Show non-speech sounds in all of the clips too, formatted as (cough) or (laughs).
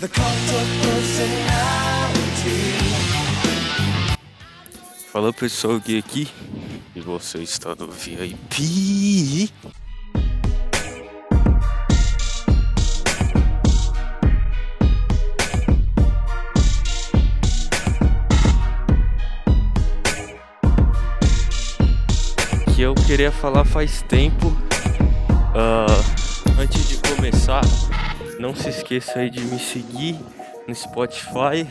The cult of personality. Fala pessoal, Gui aqui e você está no VIP. Que eu queria falar faz tempo. Ah, antes de começar, não se esqueça aí de me seguir no Spotify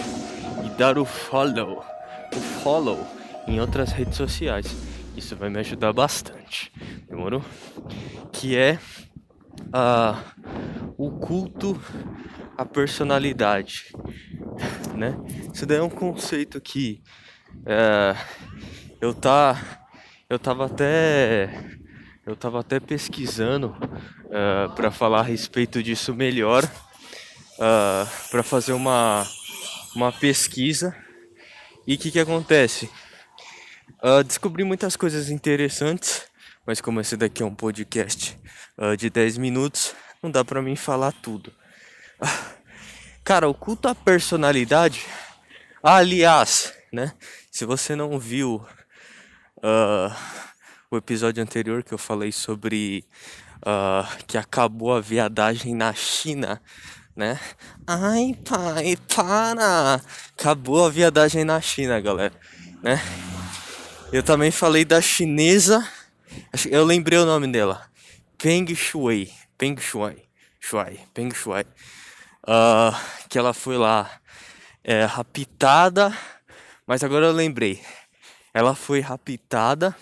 e dar o follow, o follow em outras redes sociais. Isso vai me ajudar bastante. Demorou? Que é ah, o culto à personalidade, (laughs) né? Isso daí é um conceito que eh, eu tá eu tava até eu tava até pesquisando para falar a respeito disso melhor, para fazer uma uma pesquisa. E o que que acontece? Ah, descobri muitas coisas interessantes, mas como esse daqui é um podcast ah, de 10 minutos, não dá pra mim falar tudo. Ah, Cara, o culto à personalidade. Ah, aliás, né? Se você não viu ah, o episódio anterior que eu falei sobre ah, que acabou a viadagem na China, né? Ai, pai, para! Acabou a viadagem na China, galera, né? Eu também falei da chinesa, eu lembrei o nome dela, Peng Shui, Peng Shui, Shui, Peng Shui, Ah, que ela foi lá é, raptada, mas agora eu lembrei, ela foi raptada,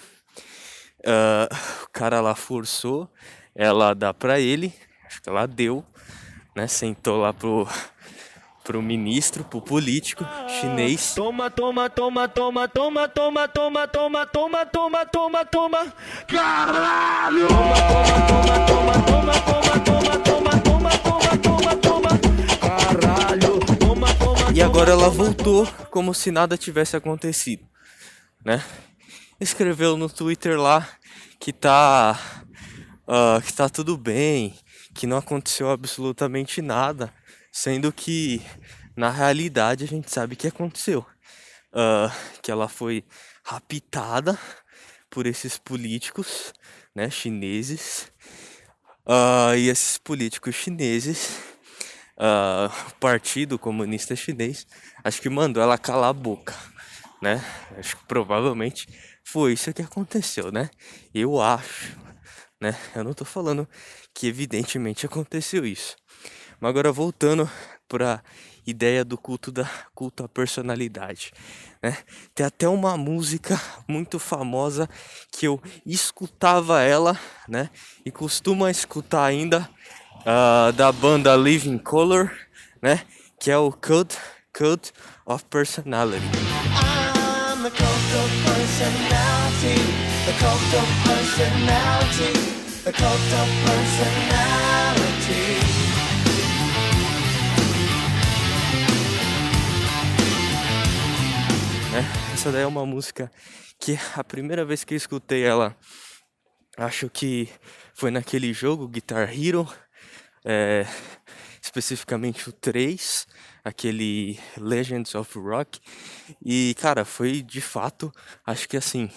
ah, o cara lá forçou ela a dar pra ele, acho que ela deu, né? Sentou lá pro, pro ministro, pro político chinês. Toma, toma, toma, toma, toma, toma, toma, toma, toma, toma, toma, toma. Caralho! Toma, toma, toma, toma, toma, toma, toma, toma, toma, toma. Caralho! Toma, toma. E agora ela voltou como se nada tivesse acontecido, né? Escreveu no Twitter lá que tá ah, que tá tudo bem, que não aconteceu absolutamente nada, sendo que na realidade a gente sabe que aconteceu, Ah, que ela foi raptada por esses políticos, né, chineses, Ah, e esses políticos chineses ah, o Partido Comunista Chinês, acho que mandou ela calar a boca, né? Acho que provavelmente foi isso que aconteceu, né? Eu acho, né? (laughs) Eu não tô falando que evidentemente aconteceu isso. Mas agora voltando para ideia do culto da culto à personalidade, né? Tem até uma música muito famosa que eu escutava ela, né? E costumo escutar ainda ah, da banda Living Color, né? Que é o Cult, Cult of Personality. I'm the cult of personality. The cult of personality. The cult of personality. né? Essa daí é uma música que a primeira vez que eu escutei ela, acho que foi naquele jogo Guitar Hero, é, especificamente o 3, aquele Legends of Rock. E cara, foi de fato, acho que assim,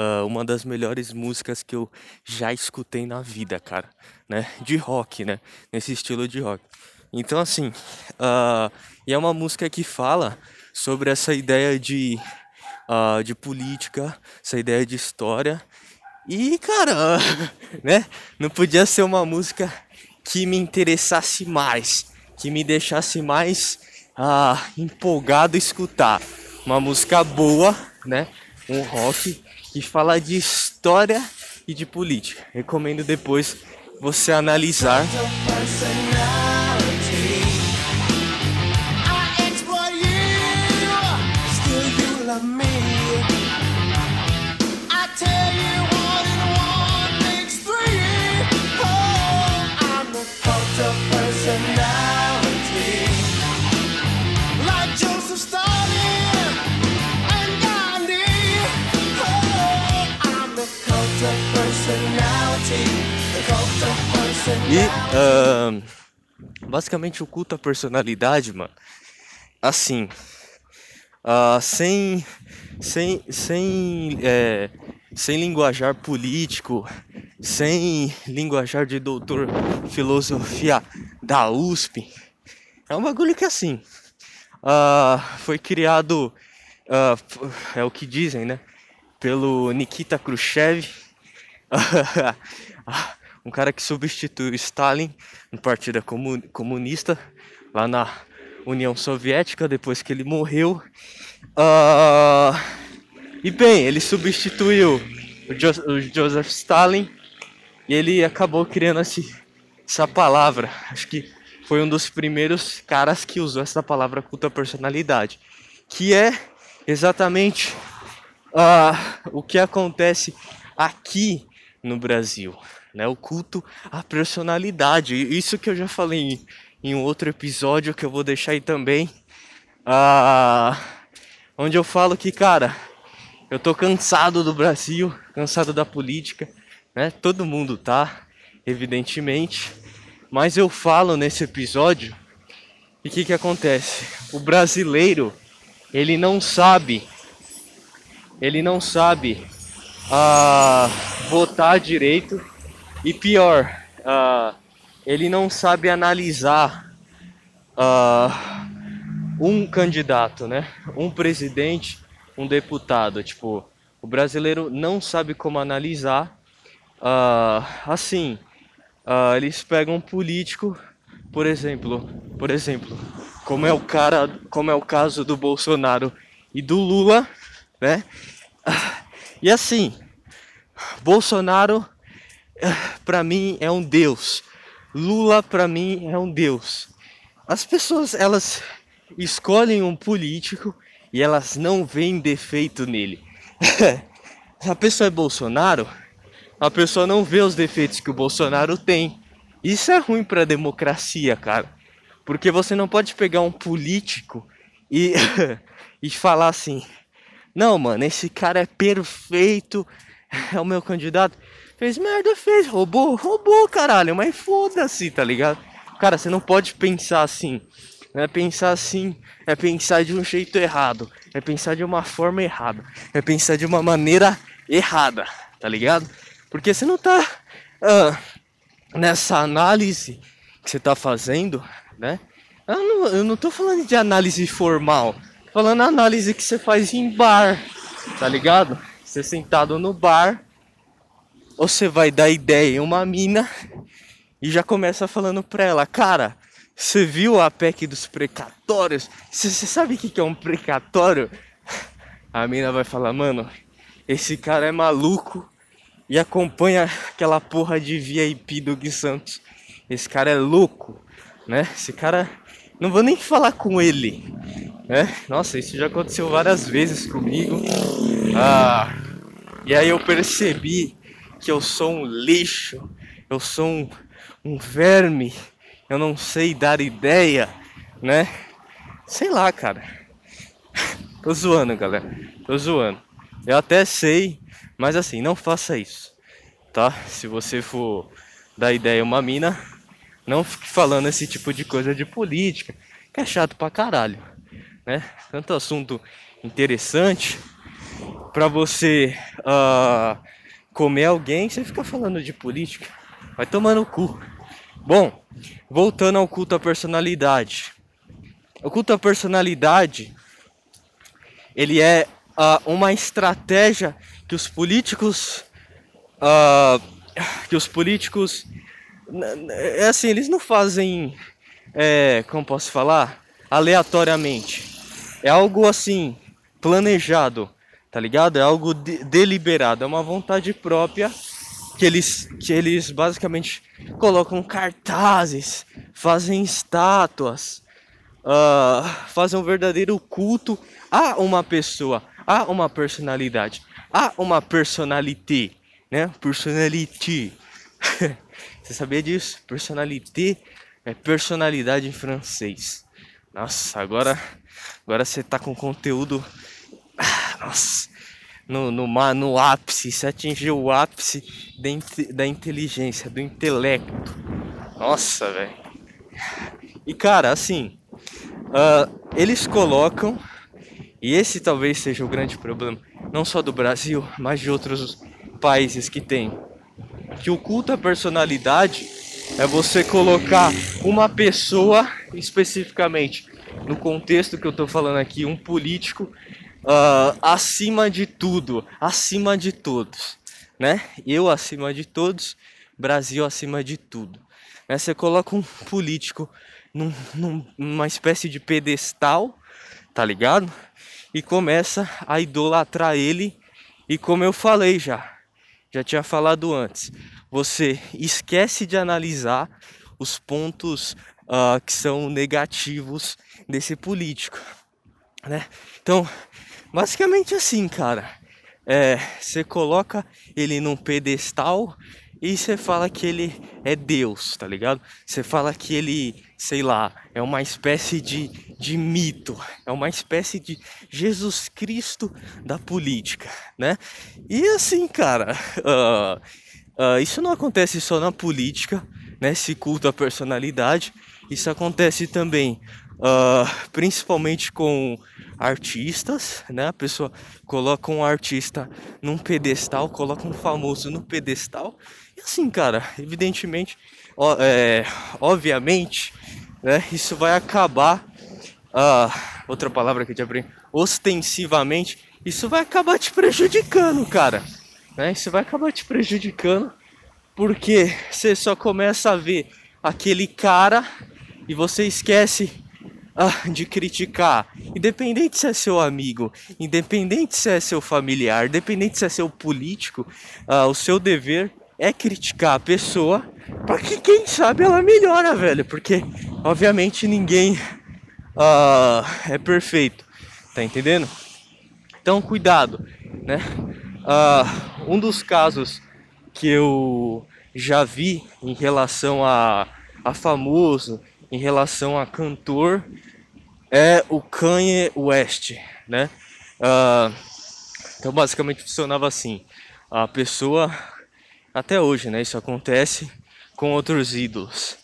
ah, uma das melhores músicas que eu já escutei na vida, cara, né? De rock, né? Nesse estilo de rock. Então, assim, ah, e é uma música que fala sobre essa ideia de, ah, de política, essa ideia de história. E, cara, (laughs) né? Não podia ser uma música que me interessasse mais, que me deixasse mais empolgado a escutar. Uma música boa, né? Um rock que fala de história e de política. Recomendo depois você analisar. E uh, basicamente o culto à personalidade, mano. Assim, uh, sem, sem, sem, é, sem linguajar político, sem linguajar de doutor filosofia da USP. É um bagulho que assim uh, foi criado, uh, é o que dizem, né? Pelo Nikita Khrushchev, (laughs) um cara que substituiu Stalin no Partido Comunista lá na União Soviética depois que ele morreu. Uh, e bem, ele substituiu o, jo o Joseph Stalin e ele acabou criando esse, essa palavra. Acho que foi um dos primeiros caras que usou essa palavra culto à personalidade, que é exatamente uh, o que acontece aqui no Brasil, né? O culto à personalidade. Isso que eu já falei em, em um outro episódio que eu vou deixar aí também, uh, onde eu falo que, cara, eu tô cansado do Brasil, cansado da política, né? Todo mundo tá, evidentemente. Mas eu falo nesse episódio e o que, que acontece? O brasileiro ele não sabe, ele não sabe uh, votar direito e pior, uh, ele não sabe analisar uh, um candidato, né? Um presidente, um deputado. Tipo, o brasileiro não sabe como analisar. assim, uh, eles pegam um político, por exemplo, por exemplo, como é o cara, como é o caso do Bolsonaro e do Lula, né? E assim, Bolsonaro para mim é um deus. Lula para mim é um deus. As pessoas elas escolhem um político e elas não veem defeito nele. (laughs) A pessoa é Bolsonaro, a pessoa não vê os defeitos que o Bolsonaro tem. Isso é ruim para a democracia, cara. Porque você não pode pegar um político e, (laughs) e falar assim: não, mano, esse cara é perfeito, (laughs) é o meu candidato. Fez merda, fez, roubou, roubou, caralho, mas foda-se, tá ligado? Cara, você não pode pensar assim. Não é pensar assim, é pensar de um jeito errado, é pensar de uma forma errada, é pensar de uma maneira errada, tá ligado? Porque você não está uh, nessa análise que você está fazendo, né? Eu não, eu não tô falando de análise formal, tô falando análise que você faz em bar, tá ligado? Você sentado no bar, você vai dar ideia em uma mina e já começa falando pra ela, cara, você viu a PEC dos precatórios? Você sabe o que é um precatório? A mina vai falar, mano, esse cara é maluco e acompanha aquela porra de VIP do Gui Santos. Esse cara é louco, né? Esse cara. Não vou nem falar com ele, né? Nossa, isso já aconteceu várias vezes comigo. Ah, e aí eu percebi que eu sou um lixo, eu sou um, um verme, eu não sei dar ideia, né? Sei lá, cara. (laughs) Tô zoando, galera. Tô zoando. Eu até sei mas assim, não faça isso, tá? Se você for dar ideia a uma mina, não fique falando esse tipo de coisa de política, que é chato pra caralho, né? Tanto assunto interessante para você uh, comer alguém, você fica falando de política, vai tomar no cu. Bom, voltando ao culto à personalidade. O culto à personalidade, ele é uh, uma estratégia que os políticos uh, que os políticos é assim eles não fazem é, como posso falar aleatoriamente é algo assim planejado tá ligado é algo de, deliberado é uma vontade própria que eles que eles basicamente colocam cartazes fazem estátuas uh, fazem um verdadeiro culto a uma pessoa a uma personalidade há uma personalité, né? Personalité. (laughs) Você sabia disso? Personalité é personalidade em francês. Nossa, agora agora você tá com conteúdo nossa, no, no, no ápice, você atingiu o ápice da, da inteligência, do intelecto. Nossa, velho. E cara, assim, uh, eles colocam, e esse talvez seja o grande problema, não só do Brasil, mas de outros países que tem, que o culto à personalidade é você colocar uma pessoa especificamente no contexto que eu tô falando aqui, um político uh, acima de tudo, acima de todos, né? Eu acima de todos, Brasil acima de tudo. Né? Você coloca um político num, numa espécie de pedestal, tá ligado? E começa a idolatrar ele. E como eu falei já, já tinha falado antes, você esquece de analisar os pontos uh, que são negativos desse político, né? Então, basicamente assim, cara, é, você coloca ele num pedestal e você fala que ele é Deus, tá ligado? Você fala que ele, sei lá, é uma espécie de, de mito, é uma espécie de Jesus Cristo da política, né? E assim, cara, uh, (laughs) uh, isso não acontece só na política, né? Esse culto à personalidade, isso acontece também, uh, principalmente com artistas, né? A pessoa coloca um artista num pedestal, coloca um famoso no pedestal e assim, cara, evidentemente, ó, é, obviamente, né, isso vai acabar. Uh, outra palavra que eu te aprendi, ostensivamente, isso vai acabar te prejudicando, cara. Né? Isso vai acabar te prejudicando porque você só começa a ver aquele cara e você esquece ah, (laughs) de criticar, independente se é seu amigo, independente se é seu familiar, independente se é seu político, ah, o seu dever é criticar a pessoa para que quem sabe ela melhora, velho. Porque obviamente ninguém uh, é perfeito, tá entendendo? Então cuidado, né? Uh, um dos casos que eu já vi em relação a, a famoso, em relação a cantor, é o Kanye West, né? Uh, então basicamente funcionava assim: a pessoa até hoje, né? Isso acontece com outros ídolos.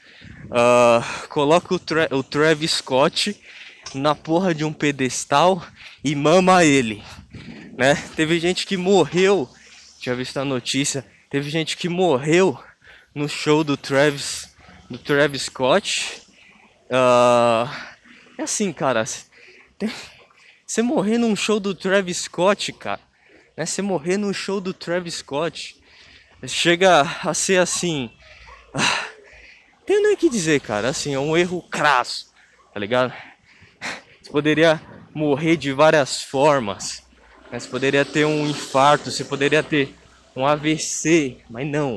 Uh, coloca o, Tra o Travis Scott na porra de um pedestal e mama ele, né? Teve gente que morreu, tinha visto a notícia, teve gente que morreu no show do Travis, do Travis Scott. Uh, é assim, cara, você morrer num show do Travis Scott, cara, né? Você morrer num show do Travis Scott chega a ser assim. Ah, tem nem o que dizer, cara. Assim, é um erro crasso, tá ligado? Você poderia morrer de várias formas. Né? Você poderia ter um infarto, você poderia ter um AVC, mas não.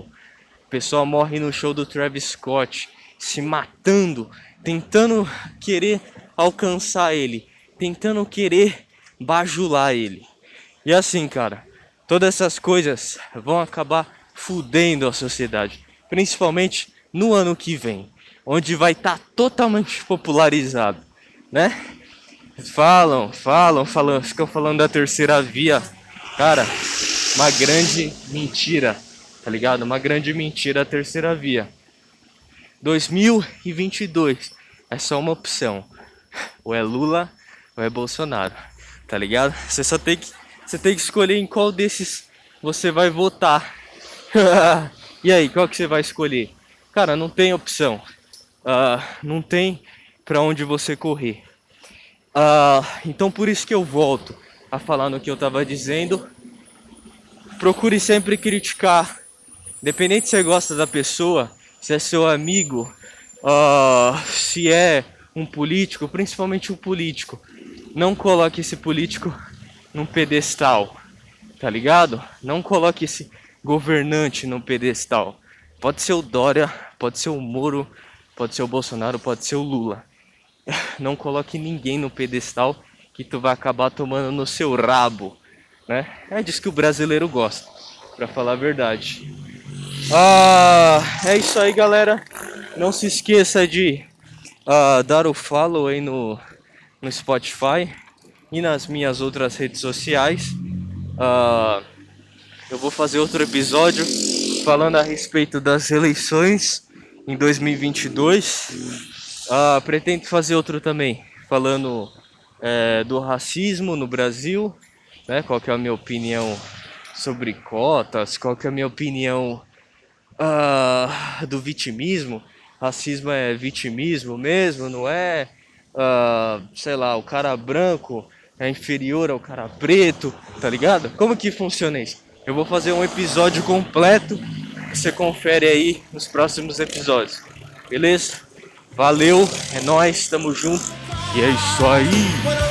O pessoal morre no show do Travis Scott, se matando, tentando querer alcançar ele, tentando querer bajular ele. E assim, cara, todas essas coisas vão acabar fudendo a sociedade, principalmente no ano que vem, onde vai estar tá totalmente popularizado, né? Falam, falam, falam, ficam falando da terceira via. Cara, uma grande mentira, tá ligado? Uma grande mentira a terceira via. 2022 é só uma opção. Ou é Lula ou é Bolsonaro, tá ligado? Você só tem que você tem que escolher em qual desses você vai votar. (laughs) e aí, qual que você vai escolher? Cara, não tem opção. Uh, não tem para onde você correr. Uh, então por isso que eu volto a falar no que eu estava dizendo. Procure sempre criticar, independente se você gosta da pessoa, se é seu amigo, uh, se é um político, principalmente um político. Não coloque esse político num pedestal, tá ligado? Não coloque esse governante no pedestal. Pode ser o Dória, pode ser o Moro, pode ser o Bolsonaro, pode ser o Lula. (laughs) Não coloque ninguém no pedestal que tu vai acabar tomando no seu rabo, né? É disso que o brasileiro gosta, para falar a verdade. Ah, é isso aí, galera. Não se esqueça de uh, dar o follow aí no, no Spotify e nas minhas outras redes sociais. Uh, eu vou fazer outro episódio falando a respeito das eleições em 2022. Uh, pretendo fazer outro também, falando é, do racismo no Brasil, né? Qual que é a minha opinião sobre cotas, qual que é a minha opinião uh, do vitimismo. Racismo é vitimismo mesmo, não é? Uh, sei lá, o cara branco é inferior ao cara preto, tá ligado? Como que funciona isso? Eu vou fazer um episódio completo, você confere aí nos próximos episódios. Beleza? Valeu, é nós, tamo junto. E é isso aí.